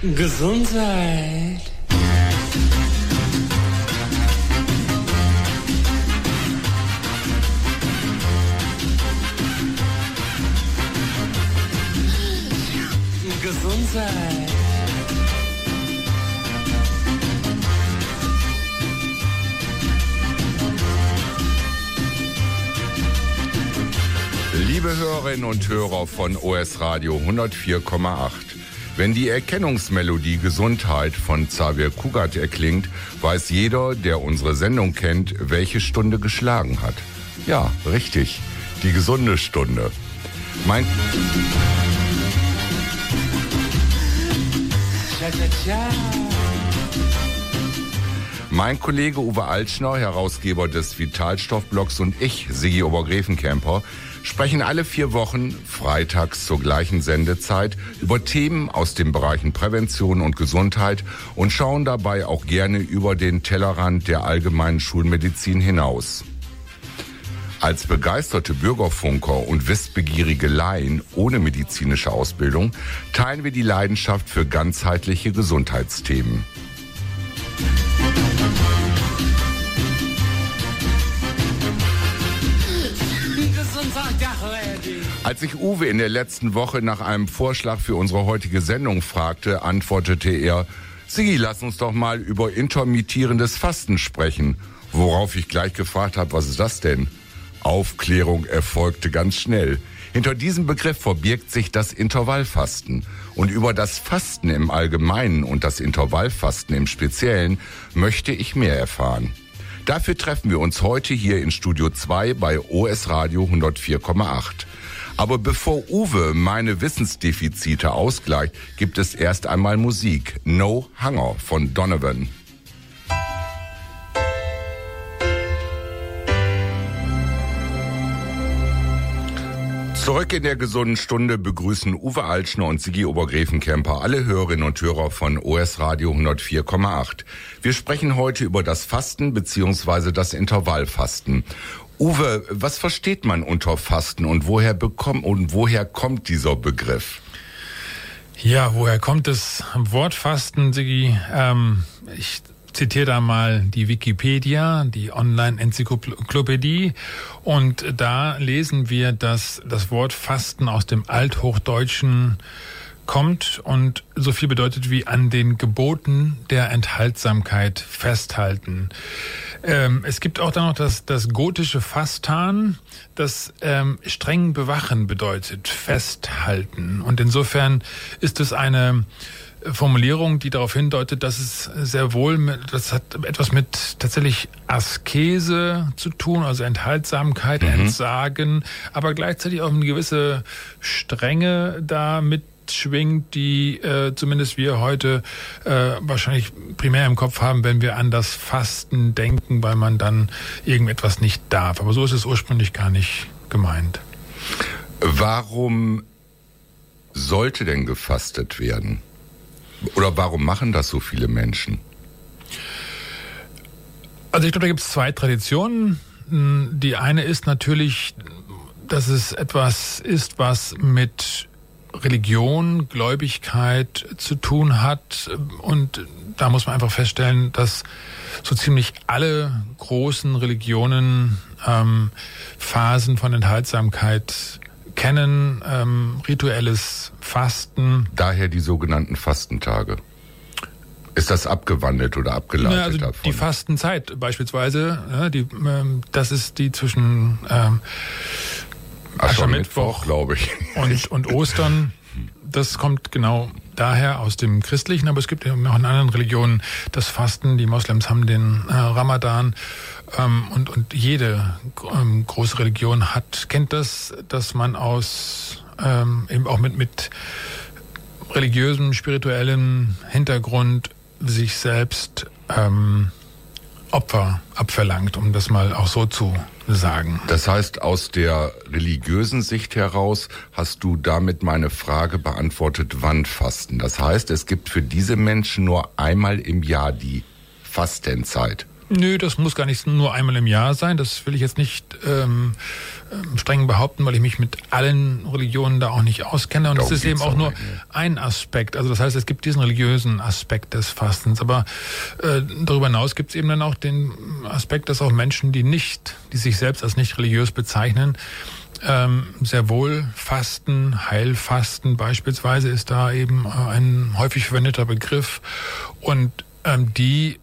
Gesundheit. Gesundheit. Liebe Hörerinnen und Hörer von OS Radio 104,8. Wenn die Erkennungsmelodie Gesundheit von Xavier Kugat erklingt, weiß jeder, der unsere Sendung kennt, welche Stunde geschlagen hat. Ja, richtig, die gesunde Stunde. Mein Mein Kollege Uwe Altschner, Herausgeber des Vitalstoffblogs und ich, Sigi Obergräfenkämper, sprechen alle vier Wochen freitags zur gleichen Sendezeit über Themen aus den Bereichen Prävention und Gesundheit und schauen dabei auch gerne über den Tellerrand der allgemeinen Schulmedizin hinaus. Als begeisterte Bürgerfunker und wissbegierige Laien ohne medizinische Ausbildung teilen wir die Leidenschaft für ganzheitliche Gesundheitsthemen. Als ich Uwe in der letzten Woche nach einem Vorschlag für unsere heutige Sendung fragte, antwortete er, Sigi, lass uns doch mal über intermittierendes Fasten sprechen. Worauf ich gleich gefragt habe, was ist das denn? Aufklärung erfolgte ganz schnell. Hinter diesem Begriff verbirgt sich das Intervallfasten. Und über das Fasten im Allgemeinen und das Intervallfasten im Speziellen möchte ich mehr erfahren. Dafür treffen wir uns heute hier in Studio 2 bei OS Radio 104,8. Aber bevor Uwe meine Wissensdefizite ausgleicht, gibt es erst einmal Musik. No Hunger von Donovan. Zurück in der gesunden Stunde begrüßen Uwe Altschner und Sigi Obergräfenkämper alle Hörerinnen und Hörer von OS Radio 104,8. Wir sprechen heute über das Fasten bzw. das Intervallfasten. Uwe, was versteht man unter Fasten und woher bekommt und woher kommt dieser Begriff? Ja, woher kommt das Wort Fasten, Sigi? Ähm, ich zitiere da mal die Wikipedia, die Online-Enzyklopädie. Und da lesen wir, dass das Wort Fasten aus dem Althochdeutschen kommt und so viel bedeutet wie an den Geboten der Enthaltsamkeit festhalten. Ähm, es gibt auch dann noch das, das gotische Fastan, das ähm, streng bewachen bedeutet, festhalten. Und insofern ist es eine Formulierung, die darauf hindeutet, dass es sehr wohl, mit, das hat etwas mit tatsächlich Askese zu tun, also Enthaltsamkeit, mhm. Entsagen, aber gleichzeitig auch eine gewisse Strenge da mit schwingt, die äh, zumindest wir heute äh, wahrscheinlich primär im Kopf haben, wenn wir an das Fasten denken, weil man dann irgendetwas nicht darf. Aber so ist es ursprünglich gar nicht gemeint. Warum sollte denn gefastet werden? Oder warum machen das so viele Menschen? Also ich glaube, da gibt es zwei Traditionen. Die eine ist natürlich, dass es etwas ist, was mit Religion, Gläubigkeit zu tun hat. Und da muss man einfach feststellen, dass so ziemlich alle großen Religionen ähm, Phasen von Enthaltsamkeit kennen, ähm, rituelles Fasten. Daher die sogenannten Fastentage. Ist das abgewandelt oder abgeleitet ja, also davon? Die Fastenzeit beispielsweise, ja, die, ähm, das ist die zwischen ähm, Aschermittwoch, glaube ich. Und, und Ostern. Das kommt genau daher aus dem Christlichen, aber es gibt ja auch in anderen Religionen das Fasten. Die Moslems haben den äh, Ramadan ähm, und, und jede ähm, große Religion hat, kennt das, dass man aus ähm, eben auch mit, mit religiösem, spirituellem Hintergrund sich selbst ähm, Opfer abverlangt, um das mal auch so zu sagen. Das heißt, aus der religiösen Sicht heraus hast du damit meine Frage beantwortet, wann fasten. Das heißt, es gibt für diese Menschen nur einmal im Jahr die Fastenzeit. Nö, das muss gar nicht nur einmal im Jahr sein. Das will ich jetzt nicht ähm, streng behaupten, weil ich mich mit allen Religionen da auch nicht auskenne. Und es ist eben auch nur ein Aspekt. Also das heißt, es gibt diesen religiösen Aspekt des Fastens. Aber äh, darüber hinaus gibt es eben dann auch den Aspekt, dass auch Menschen, die nicht, die sich selbst als nicht religiös bezeichnen, ähm, sehr wohl Fasten, Heilfasten beispielsweise ist da eben äh, ein häufig verwendeter Begriff. Und ähm, die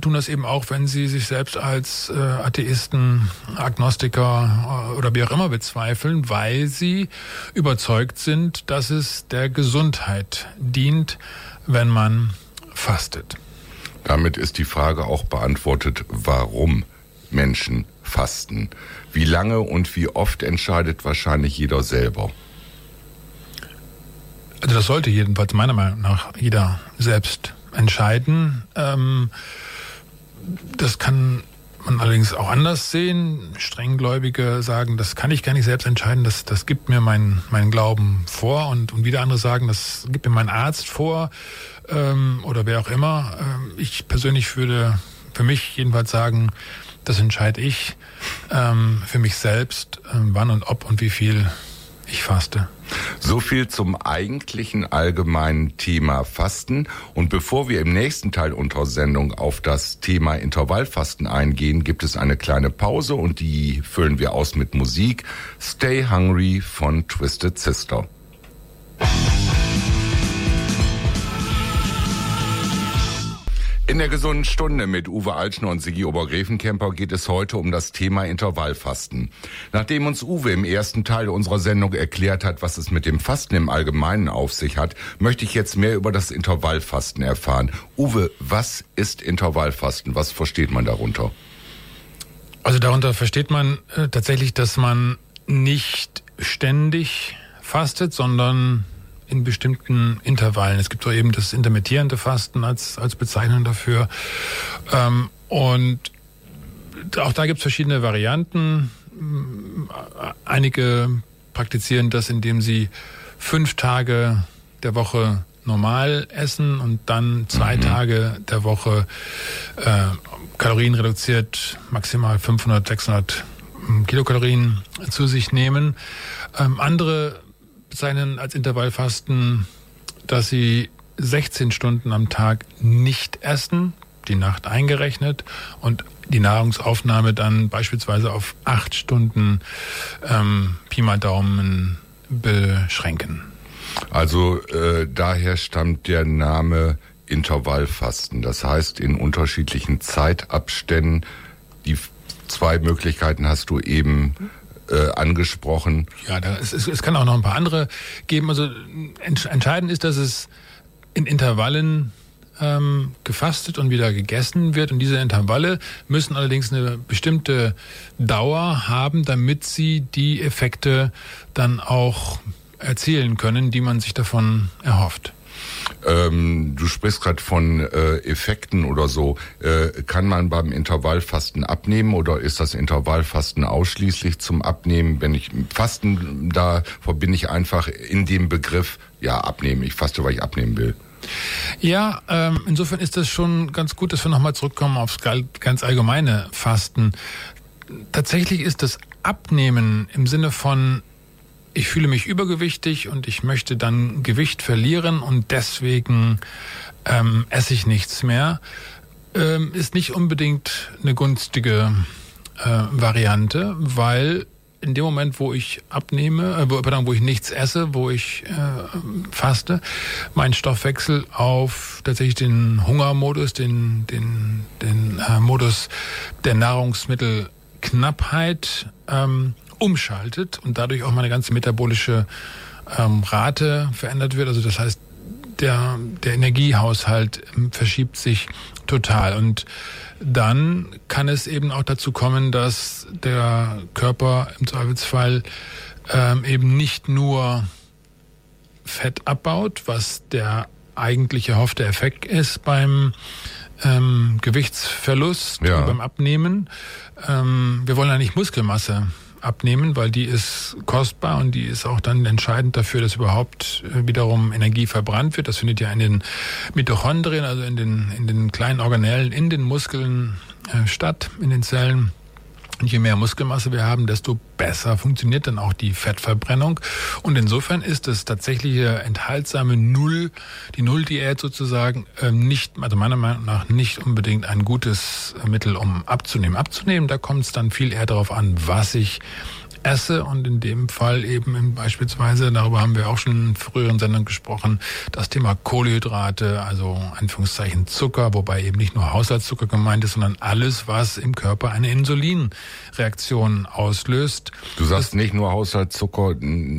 tun das eben auch, wenn sie sich selbst als äh, Atheisten, Agnostiker äh, oder wie auch immer bezweifeln, weil sie überzeugt sind, dass es der Gesundheit dient, wenn man fastet. Damit ist die Frage auch beantwortet, warum Menschen fasten. Wie lange und wie oft entscheidet wahrscheinlich jeder selber. Also das sollte jedenfalls meiner Meinung nach jeder selbst entscheiden. Ähm, das kann man allerdings auch anders sehen. Strenggläubige sagen, das kann ich gar nicht selbst entscheiden, das, das gibt mir mein, mein Glauben vor. Und, und wieder andere sagen, das gibt mir mein Arzt vor ähm, oder wer auch immer. Ähm, ich persönlich würde für mich jedenfalls sagen, das entscheide ich ähm, für mich selbst, ähm, wann und ob und wie viel ich faste. So viel zum eigentlichen allgemeinen Thema Fasten. Und bevor wir im nächsten Teil unserer Sendung auf das Thema Intervallfasten eingehen, gibt es eine kleine Pause und die füllen wir aus mit Musik. Stay Hungry von Twisted Sister. In der gesunden Stunde mit Uwe Altschner und Sigi Obergräfenkämper geht es heute um das Thema Intervallfasten. Nachdem uns Uwe im ersten Teil unserer Sendung erklärt hat, was es mit dem Fasten im Allgemeinen auf sich hat, möchte ich jetzt mehr über das Intervallfasten erfahren. Uwe, was ist Intervallfasten? Was versteht man darunter? Also darunter versteht man äh, tatsächlich, dass man nicht ständig fastet, sondern in bestimmten Intervallen. Es gibt so eben das intermittierende Fasten als, als Bezeichnung dafür. Ähm, und auch da gibt es verschiedene Varianten. Einige praktizieren das, indem sie fünf Tage der Woche normal essen und dann zwei mhm. Tage der Woche äh, Kalorien reduziert, maximal 500, 600 Kilokalorien zu sich nehmen. Ähm, andere bezeichnen als Intervallfasten, dass sie 16 Stunden am Tag nicht essen, die Nacht eingerechnet und die Nahrungsaufnahme dann beispielsweise auf acht Stunden ähm, Pi mal Daumen beschränken. Also äh, daher stammt der Name Intervallfasten. Das heißt, in unterschiedlichen Zeitabständen, die zwei Möglichkeiten hast du eben äh, angesprochen. Ja, da, es, es, kann auch noch ein paar andere geben. Also entscheidend ist, dass es in Intervallen ähm, gefastet und wieder gegessen wird. Und diese Intervalle müssen allerdings eine bestimmte Dauer haben, damit sie die Effekte dann auch erzielen können, die man sich davon erhofft. Ähm, du sprichst gerade von äh, Effekten oder so. Äh, kann man beim Intervallfasten abnehmen oder ist das Intervallfasten ausschließlich zum Abnehmen? Wenn ich Fasten, da verbinde ich einfach in dem Begriff, ja, abnehmen. Ich faste, weil ich abnehmen will. Ja, ähm, insofern ist das schon ganz gut, dass wir nochmal zurückkommen aufs ganz allgemeine Fasten. Tatsächlich ist das Abnehmen im Sinne von ich fühle mich übergewichtig und ich möchte dann Gewicht verlieren und deswegen ähm, esse ich nichts mehr, ähm, ist nicht unbedingt eine günstige äh, Variante, weil in dem Moment, wo ich abnehme, äh, wo, pardon, wo ich nichts esse, wo ich äh, faste, mein Stoffwechsel auf tatsächlich den Hungermodus, den, den, den äh, Modus der Nahrungsmittelknappheit ähm, umschaltet und dadurch auch meine ganze metabolische ähm, Rate verändert wird. Also das heißt, der, der Energiehaushalt ähm, verschiebt sich total. Und dann kann es eben auch dazu kommen, dass der Körper im Zweifelsfall ähm, eben nicht nur Fett abbaut, was der eigentlich erhoffte Effekt ist beim ähm, Gewichtsverlust, ja. beim Abnehmen. Ähm, wir wollen ja nicht Muskelmasse abnehmen, weil die ist kostbar und die ist auch dann entscheidend dafür, dass überhaupt äh, wiederum Energie verbrannt wird. Das findet ja in den Mitochondrien, also in den, in den kleinen Organellen, in den Muskeln äh, statt in den Zellen. Und je mehr Muskelmasse wir haben, desto besser funktioniert dann auch die Fettverbrennung. Und insofern ist das tatsächliche enthaltsame Null, die Null-Diät sozusagen, ähm, nicht, also meiner Meinung nach nicht unbedingt ein gutes Mittel, um abzunehmen. Abzunehmen, da kommt es dann viel eher darauf an, was ich esse und in dem Fall eben beispielsweise, darüber haben wir auch schon in früheren Sendungen gesprochen, das Thema Kohlenhydrate, also Anführungszeichen Zucker, wobei eben nicht nur Haushaltszucker gemeint ist, sondern alles, was im Körper eine Insulinreaktion auslöst. Du sagst nicht nur Haushaltszucker,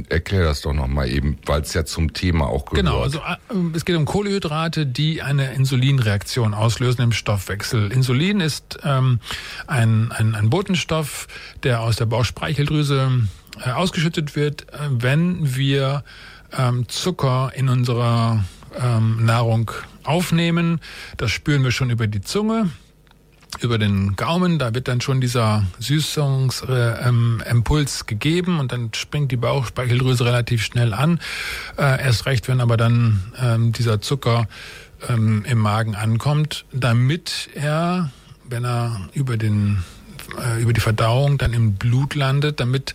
erklär das doch nochmal eben, weil es ja zum Thema auch gehört. Genau, also äh, es geht um Kohlenhydrate, die eine Insulinreaktion auslösen im Stoffwechsel. Insulin ist ähm, ein, ein, ein Botenstoff, der aus der Bauchspeicheldrüse äh, ausgeschüttet wird, äh, wenn wir ähm, Zucker in unserer ähm, Nahrung aufnehmen. Das spüren wir schon über die Zunge über den Gaumen, da wird dann schon dieser Süßungsimpuls äh, gegeben und dann springt die Bauchspeicheldrüse relativ schnell an. Äh, erst recht, wenn aber dann ähm, dieser Zucker ähm, im Magen ankommt, damit er, wenn er über den äh, über die Verdauung dann im Blut landet, damit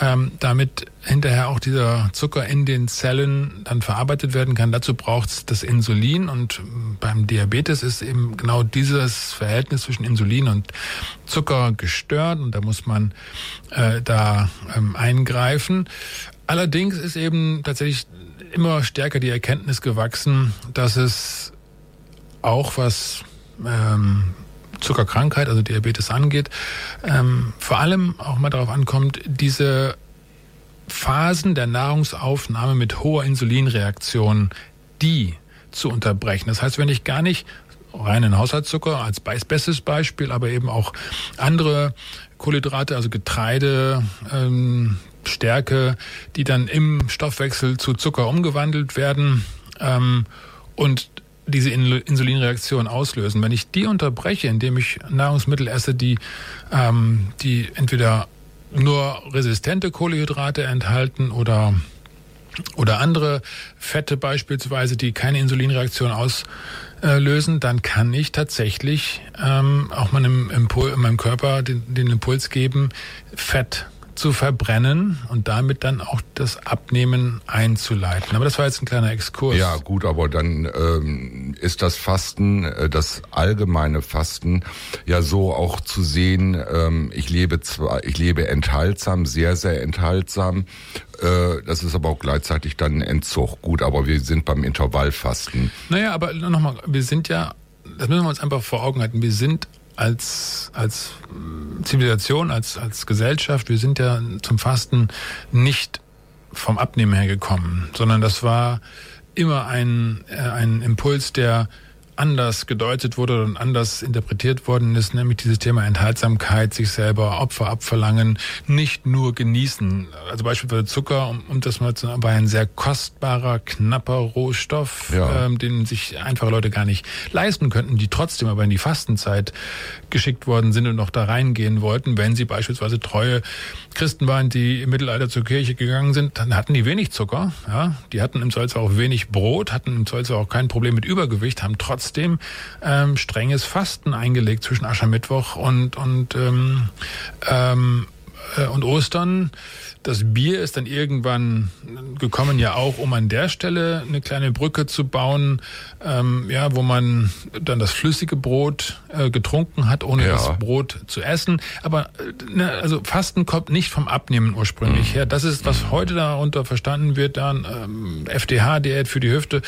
ähm, damit hinterher auch dieser Zucker in den Zellen dann verarbeitet werden kann. Dazu braucht es das Insulin und beim Diabetes ist eben genau dieses Verhältnis zwischen Insulin und Zucker gestört und da muss man äh, da ähm, eingreifen. Allerdings ist eben tatsächlich immer stärker die Erkenntnis gewachsen, dass es auch was ähm, Zuckerkrankheit, also Diabetes angeht, ähm, vor allem auch mal darauf ankommt, diese Phasen der Nahrungsaufnahme mit hoher Insulinreaktion, die zu unterbrechen. Das heißt, wenn ich gar nicht reinen Haushaltszucker als bestes Beispiel, aber eben auch andere Kohlenhydrate, also Getreide, ähm, Stärke, die dann im Stoffwechsel zu Zucker umgewandelt werden ähm, und diese Insulinreaktion auslösen. Wenn ich die unterbreche, indem ich Nahrungsmittel esse, die, ähm, die entweder nur resistente Kohlenhydrate enthalten oder oder andere Fette beispielsweise, die keine Insulinreaktion auslösen, dann kann ich tatsächlich ähm, auch meinem, Impul meinem Körper den, den Impuls geben, Fett zu verbrennen und damit dann auch das Abnehmen einzuleiten. Aber das war jetzt ein kleiner Exkurs. Ja, gut, aber dann ähm, ist das Fasten, äh, das allgemeine Fasten, ja so auch zu sehen. Ähm, ich lebe zwar, ich lebe enthaltsam, sehr, sehr enthaltsam. Äh, das ist aber auch gleichzeitig dann ein Entzug. Gut, aber wir sind beim Intervallfasten. Naja, aber nochmal, wir sind ja, das müssen wir uns einfach vor Augen halten. Wir sind als, als Zivilisation, als, als Gesellschaft, wir sind ja zum Fasten nicht vom Abnehmen her gekommen, sondern das war immer ein, äh, ein Impuls, der anders gedeutet wurde und anders interpretiert worden ist, nämlich dieses Thema Enthaltsamkeit, sich selber Opfer abverlangen, nicht nur genießen. Also beispielsweise Zucker, um, um das mal zu sagen, war ein sehr kostbarer, knapper Rohstoff, ja. ähm, den sich einfache Leute gar nicht leisten könnten, die trotzdem aber in die Fastenzeit geschickt worden sind und noch da reingehen wollten. Wenn sie beispielsweise treue Christen waren, die im Mittelalter zur Kirche gegangen sind, dann hatten die wenig Zucker. Ja? Die hatten im Zweifelsfall auch wenig Brot, hatten im Zweifelsfall auch kein Problem mit Übergewicht, haben trotzdem trotzdem ähm, strenges Fasten eingelegt zwischen Aschermittwoch und und ähm, ähm, äh, und Ostern das Bier ist dann irgendwann gekommen, ja auch, um an der Stelle eine kleine Brücke zu bauen, ähm, ja, wo man dann das flüssige Brot äh, getrunken hat, ohne ja. das Brot zu essen. Aber äh, ne, also Fasten kommt nicht vom Abnehmen ursprünglich mhm. her. Das ist, was heute darunter verstanden wird, dann ähm, FDH-Diät für die Hüfte,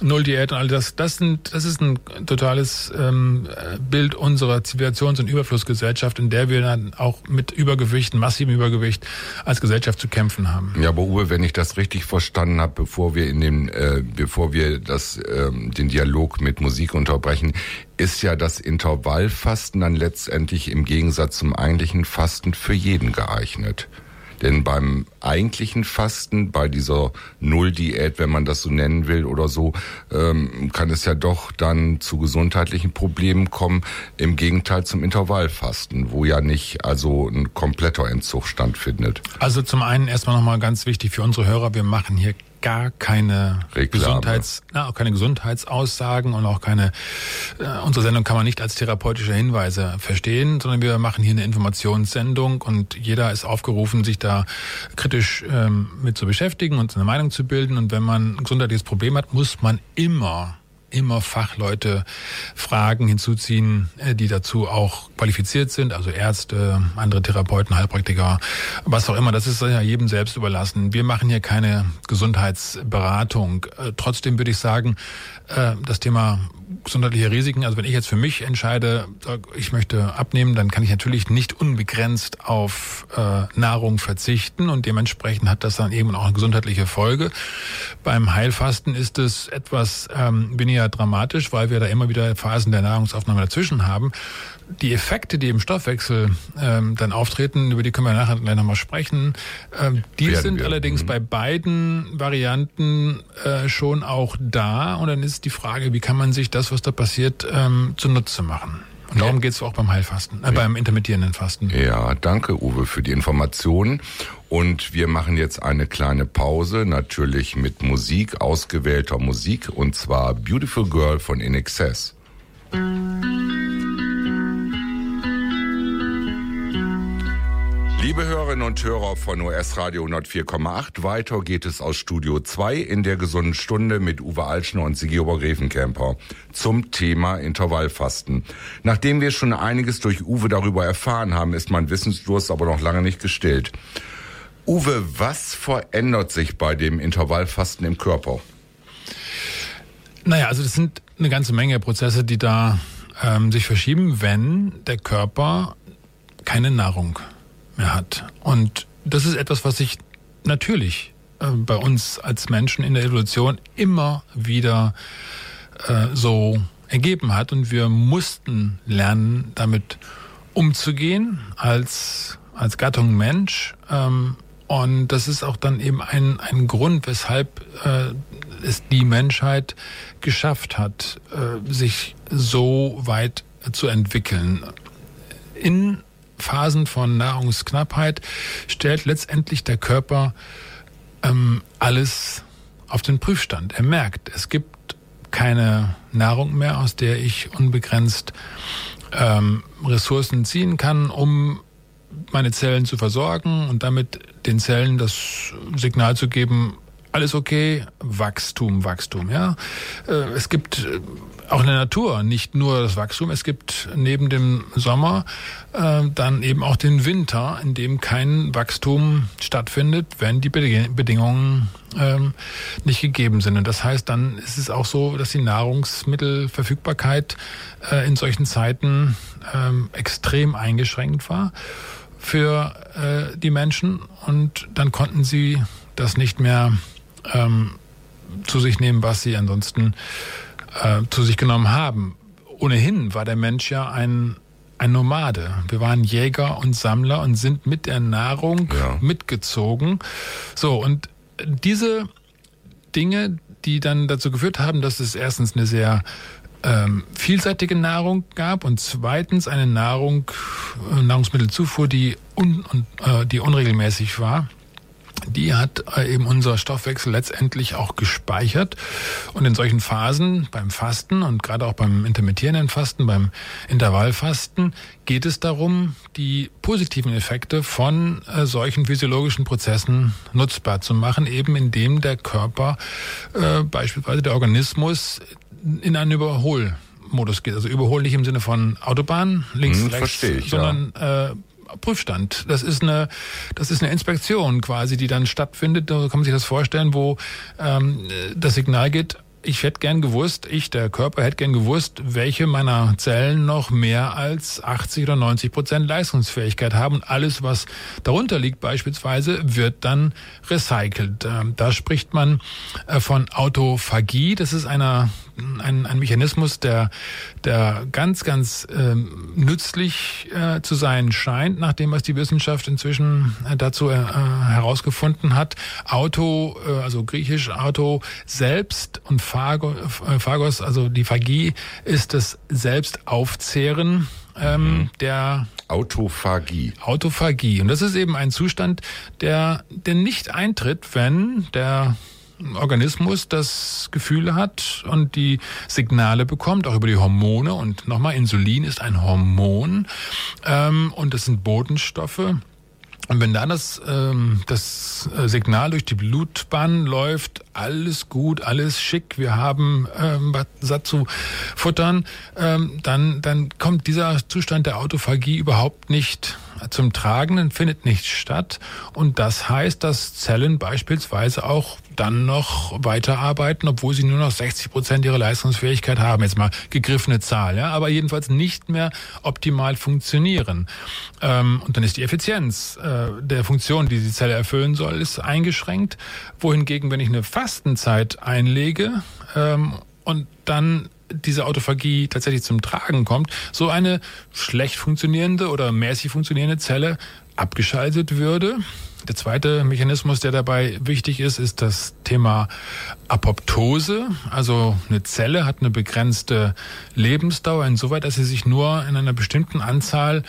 Null-Diät und all das. Das sind, das ist ein totales ähm, Bild unserer Zivilisations- und Überflussgesellschaft, in der wir dann auch mit Übergewicht, massivem Übergewicht als Gesellschaft Gesellschaft zu kämpfen haben. Ja, aber Uwe, wenn ich das richtig verstanden habe, bevor wir in dem, äh, bevor wir das, ähm, den Dialog mit Musik unterbrechen, ist ja das Intervallfasten dann letztendlich im Gegensatz zum eigentlichen Fasten für jeden geeignet. Denn beim eigentlichen Fasten, bei dieser Null-Diät, wenn man das so nennen will oder so, ähm, kann es ja doch dann zu gesundheitlichen Problemen kommen. Im Gegenteil zum Intervallfasten, wo ja nicht also ein kompletter Entzug stattfindet. Also zum einen erstmal nochmal ganz wichtig für unsere Hörer, wir machen hier gar keine Gesundheits, na, auch keine Gesundheitsaussagen und auch keine, äh, unsere Sendung kann man nicht als therapeutische Hinweise verstehen, sondern wir machen hier eine Informationssendung und jeder ist aufgerufen, sich da kritisch ähm, mit zu beschäftigen und eine Meinung zu bilden. Und wenn man ein gesundheitliches Problem hat, muss man immer immer Fachleute Fragen hinzuziehen, äh, die dazu auch qualifiziert sind, also Ärzte, andere Therapeuten, Heilpraktiker, was auch immer. Das ist ja jedem selbst überlassen. Wir machen hier keine Gesundheitsberatung. Äh, trotzdem würde ich sagen, äh, das Thema gesundheitliche Risiken, also wenn ich jetzt für mich entscheide, ich möchte abnehmen, dann kann ich natürlich nicht unbegrenzt auf Nahrung verzichten und dementsprechend hat das dann eben auch eine gesundheitliche Folge. Beim Heilfasten ist es etwas ähm, weniger weniger dramatisch, weil wir da immer wieder Phasen der Nahrungsaufnahme dazwischen haben. Die Effekte, die im Stoffwechsel ähm, dann auftreten, über die können wir nachher gleich nochmal sprechen, ähm, die Werden sind wir. allerdings mhm. bei beiden Varianten äh, schon auch da. Und dann ist die Frage, wie kann man sich das, was da passiert, ähm, zunutze machen? Und darum geht es auch beim Heilfasten, äh, beim intermittierenden Fasten. Ja, danke Uwe für die Informationen. Und wir machen jetzt eine kleine Pause, natürlich mit Musik, ausgewählter Musik, und zwar Beautiful Girl von In Excess. Liebe Hörerinnen und Hörer von US Radio 104,8, weiter geht es aus Studio 2 in der gesunden Stunde mit Uwe Altschner und Sigi Obergräfenkämper zum Thema Intervallfasten. Nachdem wir schon einiges durch Uwe darüber erfahren haben, ist mein Wissensdurst aber noch lange nicht gestillt. Uwe, was verändert sich bei dem Intervallfasten im Körper? Naja, also das sind eine ganze Menge Prozesse, die da ähm, sich verschieben, wenn der Körper keine Nahrung mehr hat. Und das ist etwas, was sich natürlich äh, bei uns als Menschen in der Evolution immer wieder äh, so ergeben hat. Und wir mussten lernen, damit umzugehen als, als Gattung Mensch. Ähm, und das ist auch dann eben ein, ein Grund, weshalb äh, es die Menschheit geschafft hat, äh, sich so weit zu entwickeln. In Phasen von Nahrungsknappheit stellt letztendlich der Körper ähm, alles auf den Prüfstand. Er merkt, es gibt keine Nahrung mehr, aus der ich unbegrenzt ähm, Ressourcen ziehen kann, um meine Zellen zu versorgen und damit den Zellen das Signal zu geben, alles okay, Wachstum, Wachstum, ja. Äh, es gibt äh, auch in der Natur nicht nur das Wachstum, es gibt neben dem Sommer äh, dann eben auch den Winter, in dem kein Wachstum stattfindet, wenn die Bedingungen ähm, nicht gegeben sind. Und das heißt, dann ist es auch so, dass die Nahrungsmittelverfügbarkeit in solchen Zeiten ähm, extrem eingeschränkt war für die Menschen und dann konnten sie das nicht mehr ähm, zu sich nehmen, was sie ansonsten äh, zu sich genommen haben. Ohnehin war der Mensch ja ein, ein Nomade. Wir waren Jäger und Sammler und sind mit der Nahrung ja. mitgezogen. So, und diese Dinge, die dann dazu geführt haben, dass es erstens eine sehr ähm, vielseitige Nahrung gab und zweitens eine Nahrung, äh, Nahrungsmittelzufuhr, die, un, äh, die unregelmäßig war die hat äh, eben unser Stoffwechsel letztendlich auch gespeichert. Und in solchen Phasen beim Fasten und gerade auch beim intermittierenden Fasten, beim Intervallfasten, geht es darum, die positiven Effekte von äh, solchen physiologischen Prozessen nutzbar zu machen, eben indem der Körper, äh, beispielsweise der Organismus, in einen Überholmodus geht. Also überholen nicht im Sinne von Autobahn, links, hm, rechts, ich, sondern ja. äh, Prüfstand. Das ist eine, das ist eine Inspektion quasi, die dann stattfindet. Da kann man sich das vorstellen, wo ähm, das Signal geht, ich hätte gern gewusst, ich, der Körper, hätte gern gewusst, welche meiner Zellen noch mehr als 80 oder 90 Prozent Leistungsfähigkeit haben. alles, was darunter liegt beispielsweise, wird dann recycelt. Ähm, da spricht man äh, von Autophagie. Das ist einer ein, ein Mechanismus, der, der ganz, ganz ähm, nützlich äh, zu sein scheint, nach dem, was die Wissenschaft inzwischen äh, dazu äh, herausgefunden hat. Auto, äh, also griechisch Auto selbst und Phagos, äh, Phagos, also die Phagie ist das Selbstaufzehren ähm, mhm. der Autophagie. Autophagie. Und das ist eben ein Zustand, der, der nicht eintritt, wenn der Organismus das Gefühl hat und die Signale bekommt, auch über die Hormone. Und nochmal, Insulin ist ein Hormon ähm, und das sind Botenstoffe. Und wenn dann das, ähm, das Signal durch die Blutbahn läuft, alles gut, alles schick, wir haben ähm, satt zu futtern, ähm, dann, dann kommt dieser Zustand der Autophagie überhaupt nicht zum Tragen, findet nicht statt. Und das heißt, dass Zellen beispielsweise auch dann noch weiterarbeiten, obwohl sie nur noch 60 Prozent ihrer Leistungsfähigkeit haben. Jetzt mal gegriffene Zahl, ja, aber jedenfalls nicht mehr optimal funktionieren. Ähm, und dann ist die Effizienz äh, der Funktion, die die Zelle erfüllen soll, ist eingeschränkt. Wohingegen, wenn ich eine Fastenzeit einlege ähm, und dann diese Autophagie tatsächlich zum Tragen kommt, so eine schlecht funktionierende oder mäßig funktionierende Zelle abgeschaltet würde. Der zweite Mechanismus, der dabei wichtig ist, ist das Thema Apoptose. Also eine Zelle hat eine begrenzte Lebensdauer insoweit, dass sie sich nur in einer bestimmten Anzahl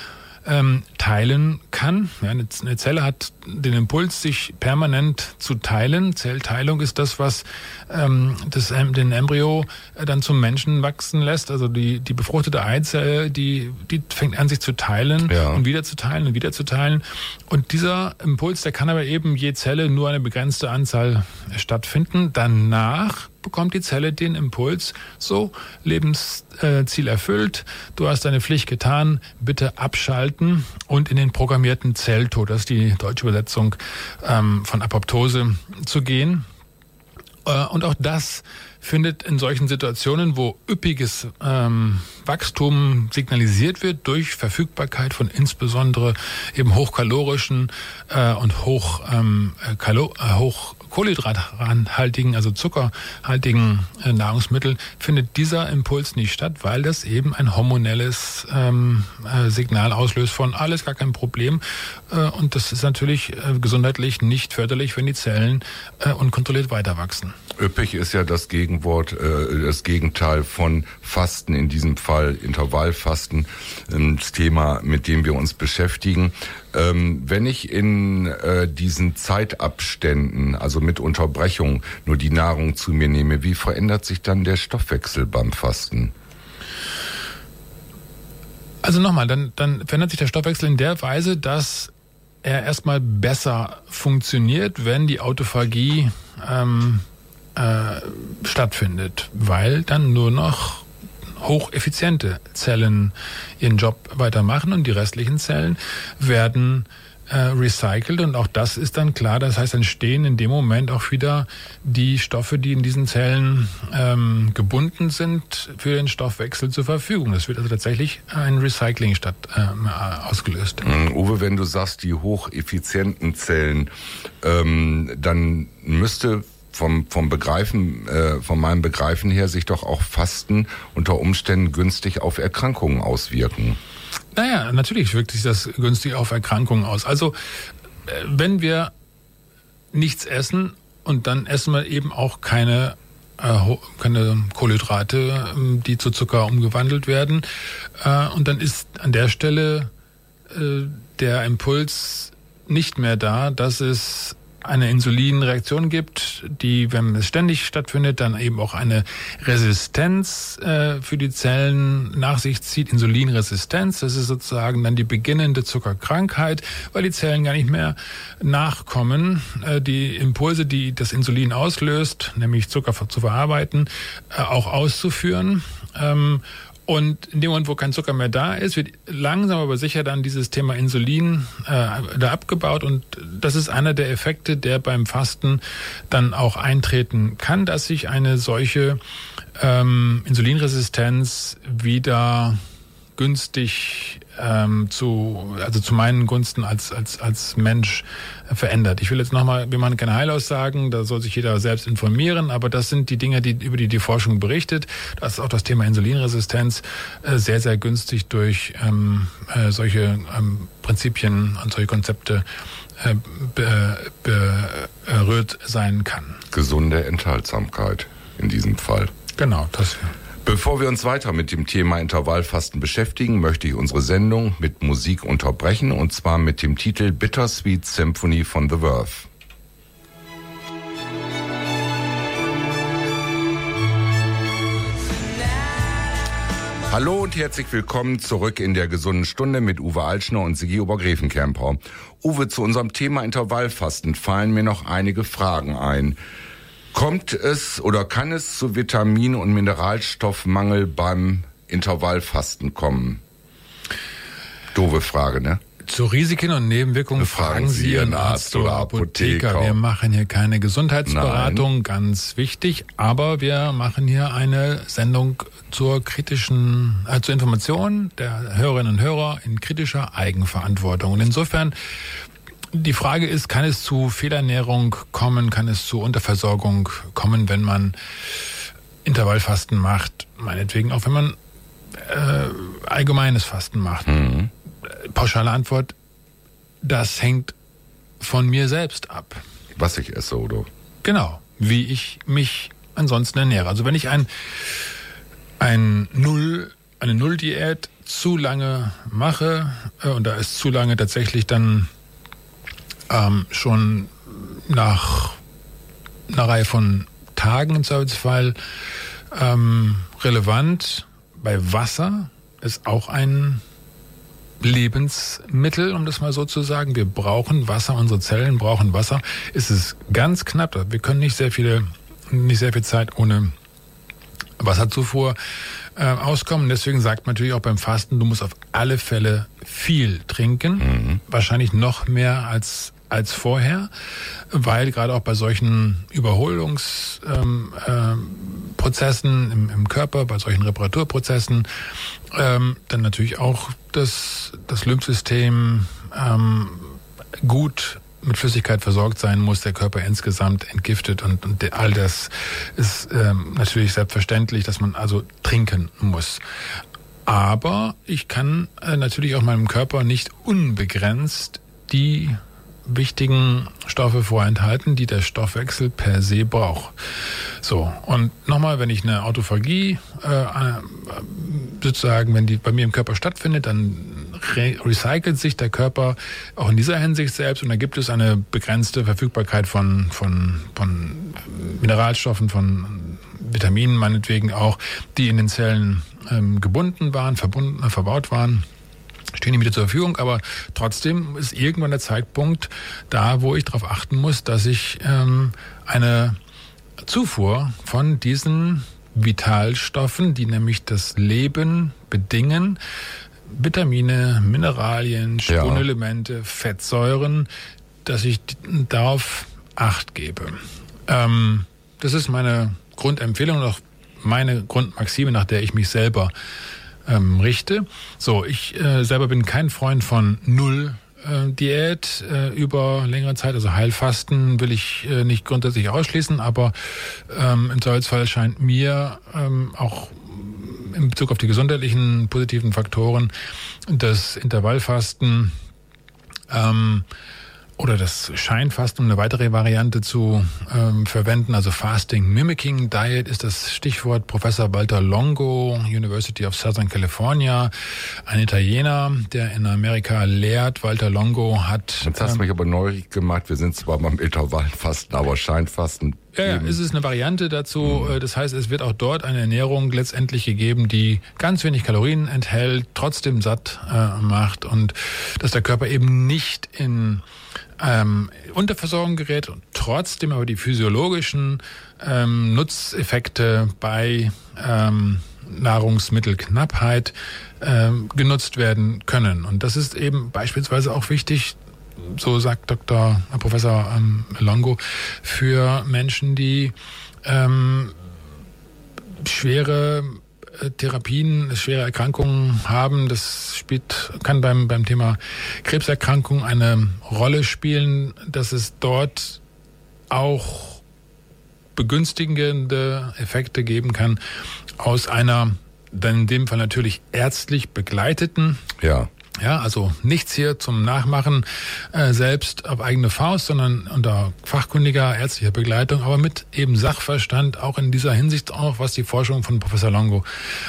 ähm, teilen kann. Ja, eine, eine Zelle hat den Impuls, sich permanent zu teilen. Zellteilung ist das, was ähm, das, den Embryo äh, dann zum Menschen wachsen lässt. Also die, die befruchtete Eizelle, die, die fängt an, sich zu teilen ja. und wieder zu teilen und wieder zu teilen. Und dieser Impuls, der kann aber eben je Zelle nur eine begrenzte Anzahl stattfinden. Danach bekommt die Zelle den Impuls, so Lebensziel erfüllt, du hast deine Pflicht getan, bitte abschalten und in den programmierten Zelltod, das ist die deutsche Übersetzung ähm, von Apoptose, zu gehen. Äh, und auch das findet in solchen Situationen, wo üppiges ähm, Wachstum signalisiert wird durch Verfügbarkeit von insbesondere eben hochkalorischen äh, und hoch, ähm, kalo, äh, hoch kohlenhydrathaltigen, also zuckerhaltigen äh, Nahrungsmitteln, findet dieser Impuls nicht statt, weil das eben ein hormonelles ähm, äh, Signal auslöst von alles gar kein Problem. Äh, und das ist natürlich äh, gesundheitlich nicht förderlich, wenn die Zellen äh, unkontrolliert weiter wachsen. Üppig ist ja das Gegenwort, äh, das Gegenteil von Fasten, in diesem Fall Intervallfasten, ähm, das Thema, mit dem wir uns beschäftigen. Ähm, wenn ich in äh, diesen Zeitabständen, also mit Unterbrechung, nur die Nahrung zu mir nehme, wie verändert sich dann der Stoffwechsel beim Fasten? Also nochmal, dann, dann verändert sich der Stoffwechsel in der Weise, dass er erstmal besser funktioniert, wenn die Autophagie ähm, äh, stattfindet, weil dann nur noch hocheffiziente Zellen ihren Job weitermachen und die restlichen Zellen werden äh, recycelt und auch das ist dann klar. Das heißt, dann stehen in dem Moment auch wieder die Stoffe, die in diesen Zellen ähm, gebunden sind, für den Stoffwechsel zur Verfügung. Das wird also tatsächlich ein Recycling statt äh, ausgelöst. Mhm, Uwe, wenn du sagst, die hocheffizienten Zellen, ähm, dann müsste vom, vom Begreifen, äh, von meinem Begreifen her sich doch auch Fasten unter Umständen günstig auf Erkrankungen auswirken. Naja, natürlich wirkt sich das günstig auf Erkrankungen aus. Also äh, wenn wir nichts essen und dann essen wir eben auch keine äh, keine Kohlenhydrate, ähm, die zu Zucker umgewandelt werden. Äh, und dann ist an der Stelle der Impuls nicht mehr da, dass es eine Insulinreaktion gibt, die, wenn es ständig stattfindet, dann eben auch eine Resistenz äh, für die Zellen nach sich zieht. Insulinresistenz, das ist sozusagen dann die beginnende Zuckerkrankheit, weil die Zellen gar nicht mehr nachkommen, äh, die Impulse, die das Insulin auslöst, nämlich Zucker zu verarbeiten, äh, auch auszuführen. Ähm, und in dem Moment, wo kein Zucker mehr da ist, wird langsam aber sicher dann dieses Thema Insulin äh, da abgebaut. Und das ist einer der Effekte, der beim Fasten dann auch eintreten kann, dass sich eine solche ähm, Insulinresistenz wieder günstig ähm, zu, also zu meinen Gunsten als, als, als Mensch verändert. Ich will jetzt nochmal, wir machen keine Heilaussagen, da soll sich jeder selbst informieren, aber das sind die Dinge, die, über die die Forschung berichtet. Das ist auch das Thema Insulinresistenz äh, sehr, sehr günstig durch ähm, äh, solche ähm, Prinzipien und solche Konzepte äh, berührt sein kann. Gesunde Enthaltsamkeit in diesem Fall. Genau, das. Bevor wir uns weiter mit dem Thema Intervallfasten beschäftigen, möchte ich unsere Sendung mit Musik unterbrechen und zwar mit dem Titel Bittersweet Symphony von The Verve. Hallo und herzlich willkommen zurück in der gesunden Stunde mit Uwe Altschner und Sigi Obergräfenkämper. Uwe, zu unserem Thema Intervallfasten fallen mir noch einige Fragen ein. Kommt es oder kann es zu Vitamin- und Mineralstoffmangel beim Intervallfasten kommen? Doofe Frage, ne? Zu Risiken und Nebenwirkungen fragen Sie Ihren Arzt oder Apotheker. Wir machen hier keine Gesundheitsberatung, Nein. ganz wichtig, aber wir machen hier eine Sendung zur kritischen, äh, zur Information der Hörerinnen und Hörer in kritischer Eigenverantwortung. Und insofern die Frage ist, kann es zu Fehlernährung kommen, kann es zu Unterversorgung kommen, wenn man Intervallfasten macht, meinetwegen auch wenn man äh, allgemeines Fasten macht. Mhm pauschale Antwort, das hängt von mir selbst ab. Was ich esse, oder? Genau, wie ich mich ansonsten ernähre. Also wenn ich ein, ein Null, eine Null-Diät zu lange mache, äh, und da ist zu lange tatsächlich dann ähm, schon nach einer Reihe von Tagen im Zweifelsfall ähm, relevant. Bei Wasser ist auch ein Lebensmittel, um das mal so zu sagen. Wir brauchen Wasser, unsere Zellen brauchen Wasser. Es ist ganz knapp. Wir können nicht sehr viele, nicht sehr viel Zeit ohne Wasserzufuhr äh, auskommen. Deswegen sagt man natürlich auch beim Fasten, du musst auf alle Fälle viel trinken. Mhm. Wahrscheinlich noch mehr als als vorher, weil gerade auch bei solchen Überholungsprozessen ähm, äh, im, im, Körper, bei solchen Reparaturprozessen, ähm, dann natürlich auch das, das Lymphsystem ähm, gut mit Flüssigkeit versorgt sein muss, der Körper insgesamt entgiftet und, und all das ist ähm, natürlich selbstverständlich, dass man also trinken muss. Aber ich kann äh, natürlich auch meinem Körper nicht unbegrenzt die wichtigen Stoffe vorenthalten, die der Stoffwechsel per se braucht. So, und nochmal, wenn ich eine Autophagie äh, sozusagen, wenn die bei mir im Körper stattfindet, dann re recycelt sich der Körper auch in dieser Hinsicht selbst und da gibt es eine begrenzte Verfügbarkeit von, von, von Mineralstoffen, von Vitaminen meinetwegen auch, die in den Zellen ähm, gebunden waren, verbunden, äh, verbaut waren stehen ihm wieder zur Verfügung, aber trotzdem ist irgendwann der Zeitpunkt da, wo ich darauf achten muss, dass ich ähm, eine Zufuhr von diesen Vitalstoffen, die nämlich das Leben bedingen, Vitamine, Mineralien, Spurenelemente, ja. Fettsäuren, dass ich darauf Acht gebe. Ähm, das ist meine Grundempfehlung und auch meine Grundmaxime, nach der ich mich selber ähm, richte. So, ich äh, selber bin kein Freund von Null äh, Diät äh, über längere Zeit, also Heilfasten will ich äh, nicht grundsätzlich ausschließen, aber ähm, im Zweifelsfall scheint mir ähm, auch in Bezug auf die gesundheitlichen positiven Faktoren das Intervallfasten ähm, oder das Scheinfasten, um eine weitere Variante zu ähm, verwenden. Also Fasting Mimicking Diet ist das Stichwort. Professor Walter Longo, University of Southern California, ein Italiener, der in Amerika lehrt. Walter Longo hat... Jetzt hast du ähm, mich aber neugierig gemacht. Wir sind zwar beim Intervallfasten, aber Scheinfasten ja, ja, es ist eine Variante dazu. Mhm. Das heißt, es wird auch dort eine Ernährung letztendlich gegeben, die ganz wenig Kalorien enthält, trotzdem satt äh, macht und dass der Körper eben nicht in ähm, Unterversorgung gerät und trotzdem aber die physiologischen ähm, Nutzeffekte bei ähm, Nahrungsmittelknappheit ähm, genutzt werden können. Und das ist eben beispielsweise auch wichtig, so sagt Dr. Professor ähm, Longo, für Menschen, die ähm, schwere Therapien, schwere Erkrankungen haben. Das spielt, kann beim, beim Thema Krebserkrankung eine Rolle spielen, dass es dort auch begünstigende Effekte geben kann aus einer, dann in dem Fall natürlich ärztlich begleiteten ja. Ja, also nichts hier zum Nachmachen äh, selbst auf eigene Faust, sondern unter fachkundiger ärztlicher Begleitung, aber mit eben Sachverstand, auch in dieser Hinsicht auch, was die Forschung von Professor Longo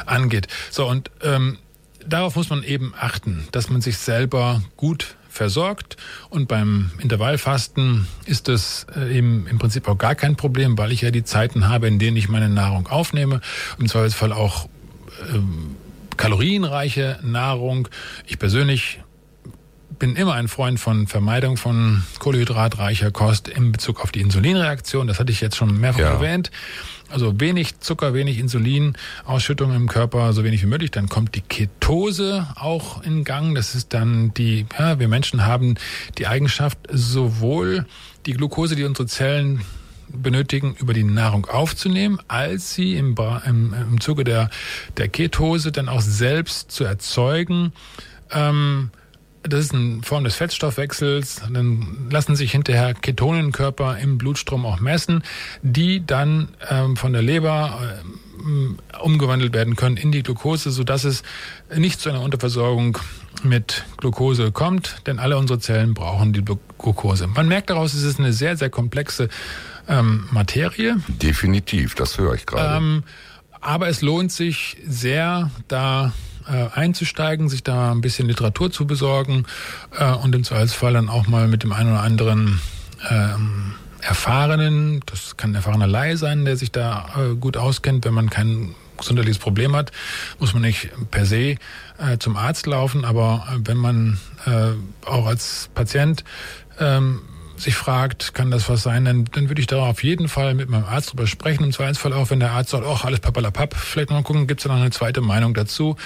angeht. So, und ähm, darauf muss man eben achten, dass man sich selber gut versorgt. Und beim Intervallfasten ist das äh, eben im Prinzip auch gar kein Problem, weil ich ja die Zeiten habe, in denen ich meine Nahrung aufnehme. Im Zweifelsfall auch ähm, kalorienreiche Nahrung. Ich persönlich bin immer ein Freund von Vermeidung von kohlenhydratreicher Kost in Bezug auf die Insulinreaktion. Das hatte ich jetzt schon mehrfach ja. erwähnt. Also wenig Zucker, wenig Insulinausschüttung im Körper, so wenig wie möglich. Dann kommt die Ketose auch in Gang. Das ist dann die, ja, wir Menschen haben die Eigenschaft, sowohl die Glucose, die unsere Zellen benötigen, über die Nahrung aufzunehmen, als sie im, im, im Zuge der, der Ketose dann auch selbst zu erzeugen. Ähm, das ist eine Form des Fettstoffwechsels. Dann lassen sich hinterher Ketonenkörper im Blutstrom auch messen, die dann ähm, von der Leber äh, umgewandelt werden können in die Glucose, sodass es nicht zu einer Unterversorgung mit Glucose kommt, denn alle unsere Zellen brauchen die Glucose. Man merkt daraus, es ist eine sehr, sehr komplexe ähm, Materie. Definitiv, das höre ich gerade. Ähm, aber es lohnt sich sehr, da äh, einzusteigen, sich da ein bisschen Literatur zu besorgen äh, und im Zweifelsfall dann auch mal mit dem einen oder anderen ähm, Erfahrenen, das kann ein erfahrener Laie sein, der sich da äh, gut auskennt, wenn man kein gesundheitliches Problem hat, muss man nicht per se äh, zum Arzt laufen, aber äh, wenn man äh, auch als Patient ähm, sich fragt, kann das was sein, dann, dann würde ich da auf jeden Fall mit meinem Arzt drüber sprechen. Im Zweifelsfall auch, wenn der Arzt sagt, ach, alles papalapap, vielleicht mal gucken, gibt es da noch eine zweite Meinung dazu,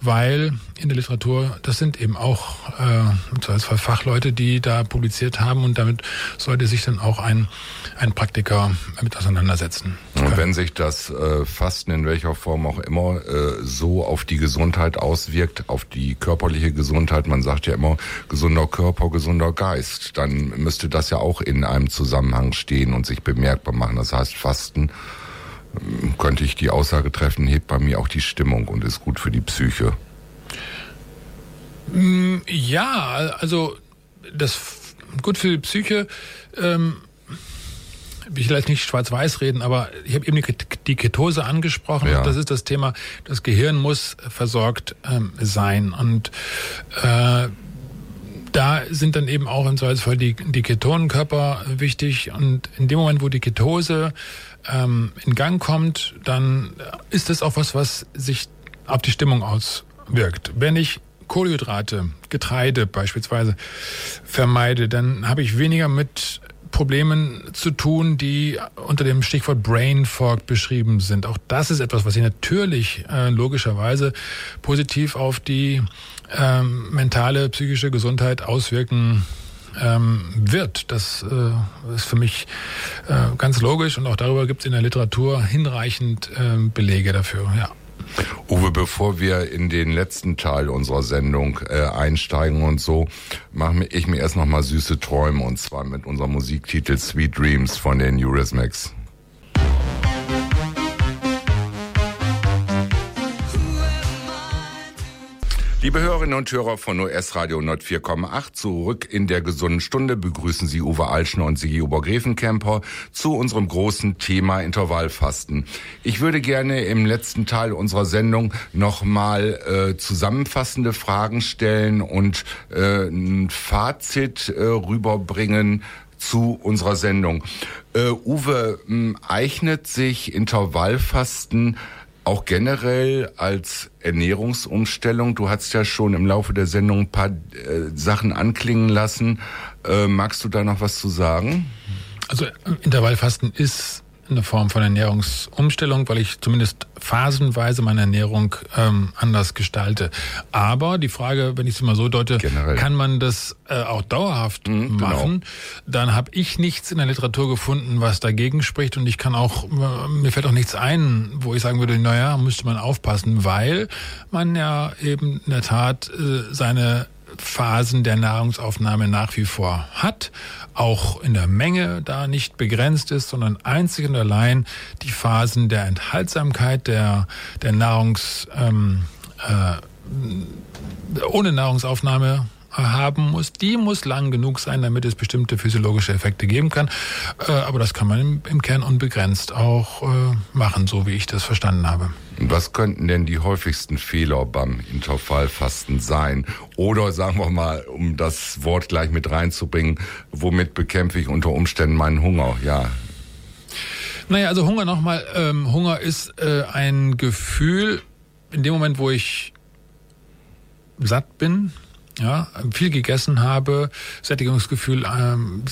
weil in der Literatur, das sind eben auch äh, im Zweifelsfall Fachleute, die da publiziert haben und damit sollte sich dann auch ein, ein Praktiker mit auseinandersetzen. Und wenn sich das äh, Fasten in welcher Form auch immer äh, so auf die Gesundheit auswirkt, auf die körperliche Gesundheit, man sagt ja immer gesunder Körper, gesunder Geist, dann müsste das ja auch in einem Zusammenhang stehen und sich bemerkbar machen. Das heißt, Fasten ähm, könnte ich die Aussage treffen, hebt bei mir auch die Stimmung und ist gut für die Psyche. Mm, ja, also das gut für die Psyche. Ähm, ich will jetzt nicht schwarz-weiß reden, aber ich habe eben die Ketose angesprochen. Ja. Das ist das Thema, das Gehirn muss versorgt ähm, sein. Und äh, da sind dann eben auch im Zweifelsfall die, die Ketonenkörper wichtig. Und in dem Moment, wo die Ketose ähm, in Gang kommt, dann ist das auch was, was sich auf die Stimmung auswirkt. Wenn ich Kohlenhydrate, Getreide beispielsweise vermeide, dann habe ich weniger mit Problemen zu tun, die unter dem Stichwort Brain Fog beschrieben sind. Auch das ist etwas, was sich natürlich äh, logischerweise positiv auf die ähm, mentale, psychische Gesundheit auswirken ähm, wird. Das äh, ist für mich äh, ganz logisch und auch darüber gibt es in der Literatur hinreichend äh, Belege dafür. Ja. Uwe, bevor wir in den letzten Teil unserer Sendung äh, einsteigen und so, mache ich mir erst noch mal süße Träume und zwar mit unserem Musiktitel Sweet Dreams von den Eurismax. Liebe Hörerinnen und Hörer von OS Radio 104,8, zurück in der gesunden Stunde begrüßen Sie Uwe Alschner und Sigi Obergräfenkemper zu unserem großen Thema Intervallfasten. Ich würde gerne im letzten Teil unserer Sendung nochmal äh, zusammenfassende Fragen stellen und äh, ein Fazit äh, rüberbringen zu unserer Sendung. Äh, Uwe, eignet sich Intervallfasten auch generell als Ernährungsumstellung. Du hast ja schon im Laufe der Sendung ein paar äh, Sachen anklingen lassen. Äh, magst du da noch was zu sagen? Also Intervallfasten ist eine Form von Ernährungsumstellung, weil ich zumindest phasenweise meine Ernährung ähm, anders gestalte. Aber die Frage, wenn ich es mal so deute, Generell. kann man das äh, auch dauerhaft mhm, genau. machen? Genau. Dann habe ich nichts in der Literatur gefunden, was dagegen spricht und ich kann auch, äh, mir fällt auch nichts ein, wo ich sagen würde, naja, müsste man aufpassen, weil man ja eben in der Tat äh, seine Phasen der Nahrungsaufnahme nach wie vor hat, auch in der Menge da nicht begrenzt ist, sondern einzig und allein die Phasen der Enthaltsamkeit der, der Nahrungs, ähm, äh, ohne Nahrungsaufnahme haben muss, die muss lang genug sein, damit es bestimmte physiologische Effekte geben kann. Äh, aber das kann man im, im Kern unbegrenzt auch äh, machen, so wie ich das verstanden habe. Was könnten denn die häufigsten Fehler beim Intervallfasten sein? Oder sagen wir mal, um das Wort gleich mit reinzubringen, womit bekämpfe ich unter Umständen meinen Hunger? Ja. Naja, also Hunger nochmal. Ähm, Hunger ist äh, ein Gefühl, in dem Moment, wo ich satt bin, ja, viel gegessen habe, Sättigungsgefühl ähm,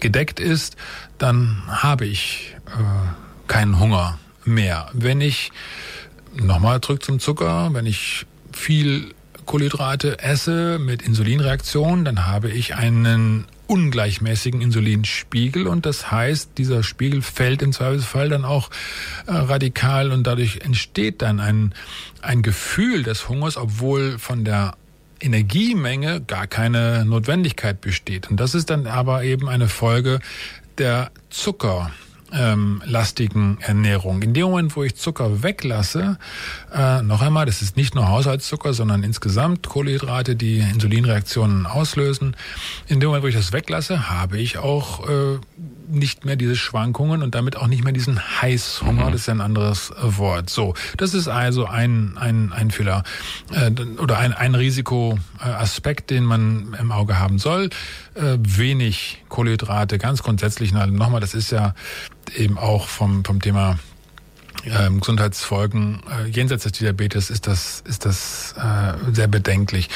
gedeckt ist, dann habe ich äh, keinen Hunger mehr. Wenn ich nochmal zurück zum Zucker, wenn ich viel Kohlenhydrate esse mit Insulinreaktion, dann habe ich einen ungleichmäßigen Insulinspiegel und das heißt, dieser Spiegel fällt im Zweifelsfall dann auch äh, radikal und dadurch entsteht dann ein, ein Gefühl des Hungers, obwohl von der Energiemenge gar keine Notwendigkeit besteht. Und das ist dann aber eben eine Folge der Zucker ähm, lastigen Ernährung. In dem Moment, wo ich Zucker weglasse, äh, noch einmal, das ist nicht nur Haushaltszucker, sondern insgesamt Kohlenhydrate, die Insulinreaktionen auslösen. In dem Moment, wo ich das weglasse, habe ich auch äh, nicht mehr diese Schwankungen und damit auch nicht mehr diesen Heißhunger. Mhm. Das ist ein anderes äh, Wort. So, das ist also ein, ein, ein Fehler äh, oder ein, ein Risikoaspekt, den man im Auge haben soll. Äh, wenig Kohlenhydrate, ganz grundsätzlich. Nochmal, das ist ja eben auch vom, vom Thema ähm, Gesundheitsfolgen äh, jenseits des Diabetes ist das, ist das äh, sehr bedenklich.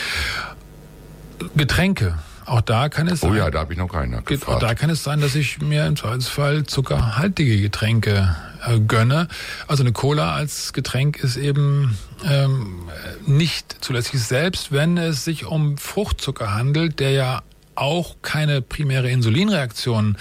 Getränke auch da kann es sein. Oh ja, da habe ich noch keiner gefragt. Auch da kann es sein, dass ich mir im Zweifelsfall zuckerhaltige Getränke äh, gönne. Also eine Cola als Getränk ist eben ähm, nicht zulässig, selbst wenn es sich um Fruchtzucker handelt, der ja auch keine primäre Insulinreaktion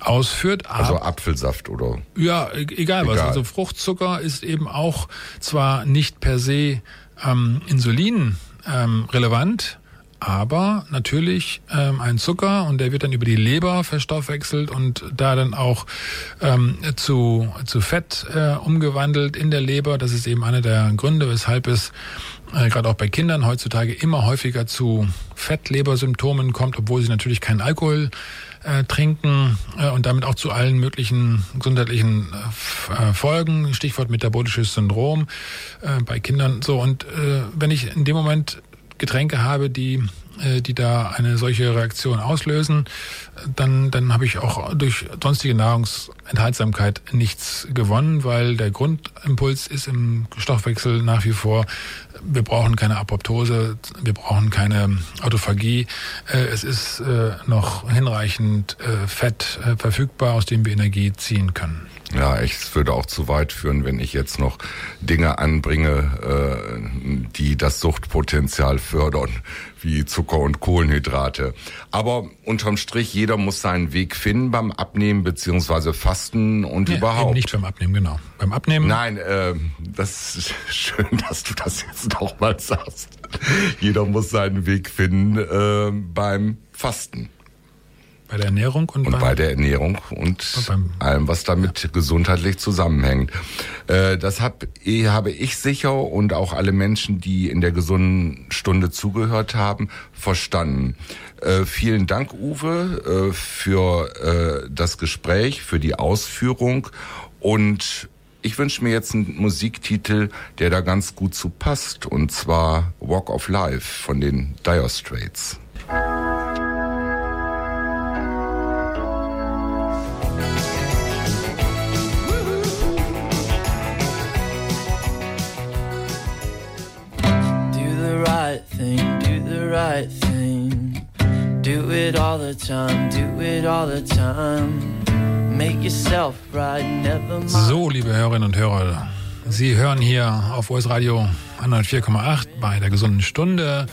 ausführt. Also Apfelsaft oder? Ja, egal, egal was. Also Fruchtzucker ist eben auch zwar nicht per se ähm, Insulin ähm, relevant, aber natürlich ähm, ein Zucker und der wird dann über die Leber verstoffwechselt und da dann auch ähm, zu, zu Fett äh, umgewandelt in der Leber. Das ist eben einer der Gründe, weshalb es äh, gerade auch bei Kindern heutzutage immer häufiger zu Fettlebersymptomen kommt, obwohl sie natürlich keinen Alkohol äh, trinken äh, und damit auch zu allen möglichen gesundheitlichen äh, Folgen, Stichwort metabolisches Syndrom äh, bei Kindern. So und äh, wenn ich in dem Moment Getränke habe, die äh, die da eine solche Reaktion auslösen, dann, dann habe ich auch durch sonstige Nahrungsenthaltsamkeit nichts gewonnen, weil der Grundimpuls ist im Stoffwechsel nach wie vor, wir brauchen keine Apoptose, wir brauchen keine Autophagie. Äh, es ist äh, noch hinreichend Fett verfügbar, aus dem wir Energie ziehen können. Ja, es würde auch zu weit führen, wenn ich jetzt noch Dinge anbringe, äh, die das Suchtpotenzial fördern, wie Zucker und Kohlenhydrate. Aber unterm Strich, jeder muss seinen Weg finden beim Abnehmen beziehungsweise Fasten und ja, überhaupt. nicht beim Abnehmen, genau. Beim Abnehmen. Nein, äh, das ist schön, dass du das jetzt nochmal sagst. jeder muss seinen Weg finden äh, beim Fasten. Bei der Ernährung und, und bei der Ernährung und, und allem, was damit ja. gesundheitlich zusammenhängt. Äh, das hab, habe ich sicher und auch alle Menschen, die in der gesunden Stunde zugehört haben, verstanden. Äh, vielen Dank, Uwe, äh, für äh, das Gespräch, für die Ausführung und ich wünsche mir jetzt einen Musiktitel, der da ganz gut zu passt, und zwar Walk of Life von den Dire Straits. Right thing. Do it all the time, do it all the time. Make yourself right, never mind. So, liebe Hörerinnen und Hörer, Sie hören hier auf US Radio 104,8 bei der gesunden Stunde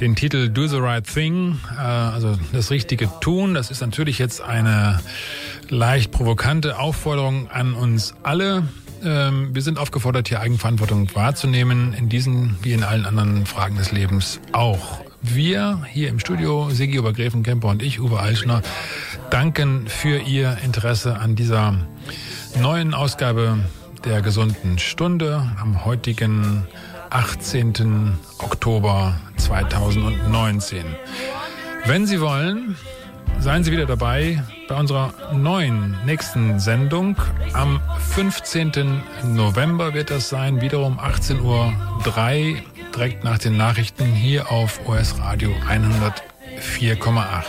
den Titel Do the Right Thing, äh, also das Richtige tun. Das ist natürlich jetzt eine leicht provokante Aufforderung an uns alle. Ähm, wir sind aufgefordert, hier Eigenverantwortung wahrzunehmen, in diesen wie in allen anderen Fragen des Lebens auch. Wir hier im Studio, Sigi Obergräfenkämper und ich, Uwe Eichner, danken für Ihr Interesse an dieser neuen Ausgabe der gesunden Stunde am heutigen 18. Oktober 2019. Wenn Sie wollen, seien Sie wieder dabei bei unserer neuen nächsten Sendung. Am 15. November wird das sein, wiederum 18.03 Uhr direkt nach den Nachrichten hier auf OS Radio 104,8.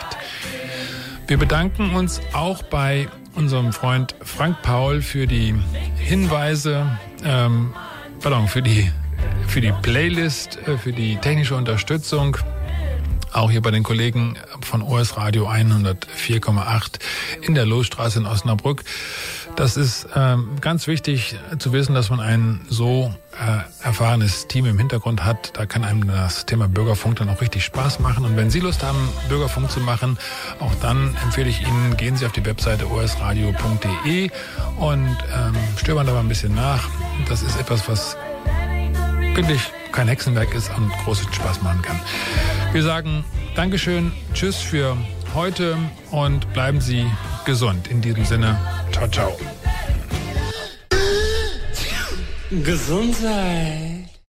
Wir bedanken uns auch bei unserem Freund Frank Paul für die Hinweise, ähm, pardon, für die für die Playlist, äh, für die technische Unterstützung. Auch hier bei den Kollegen von OS Radio 104,8 in der Losstraße in Osnabrück. Das ist ähm, ganz wichtig zu wissen, dass man ein so äh, erfahrenes Team im Hintergrund hat. Da kann einem das Thema Bürgerfunk dann auch richtig Spaß machen. Und wenn Sie Lust haben, Bürgerfunk zu machen, auch dann empfehle ich Ihnen, gehen Sie auf die Webseite osradio.de und ähm, stöbern da mal ein bisschen nach. Das ist etwas, was wirklich kein Hexenwerk ist und großen Spaß machen kann. Wir sagen Dankeschön, Tschüss für heute und bleiben Sie gesund. In diesem Sinne, ciao, ciao. Gesundheit.